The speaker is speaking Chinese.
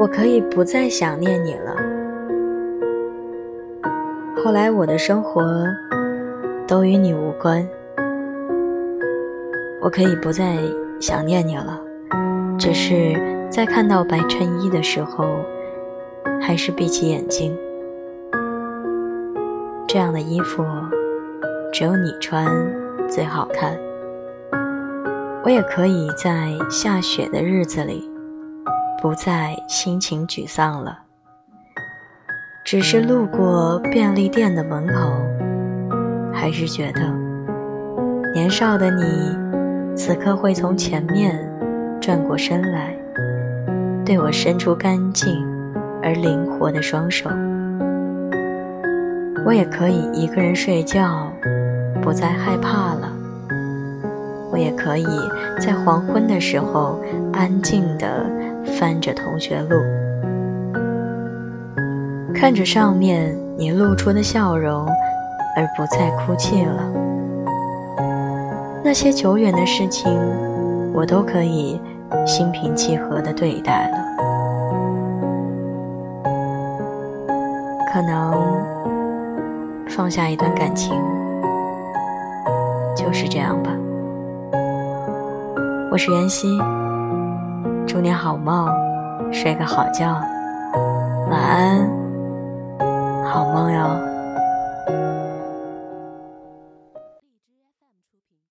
我可以不再想念你了。后来我的生活都与你无关，我可以不再想念你了。只是在看到白衬衣的时候，还是闭起眼睛。这样的衣服，只有你穿最好看。我也可以在下雪的日子里，不再心情沮丧了。只是路过便利店的门口，还是觉得年少的你，此刻会从前面。转过身来，对我伸出干净而灵活的双手。我也可以一个人睡觉，不再害怕了。我也可以在黄昏的时候安静地翻着同学录，看着上面你露出的笑容，而不再哭泣了。那些久远的事情，我都可以。心平气和的对待了，可能放下一段感情就是这样吧。我是袁熙，祝你好梦，睡个好觉，晚安，好梦哟。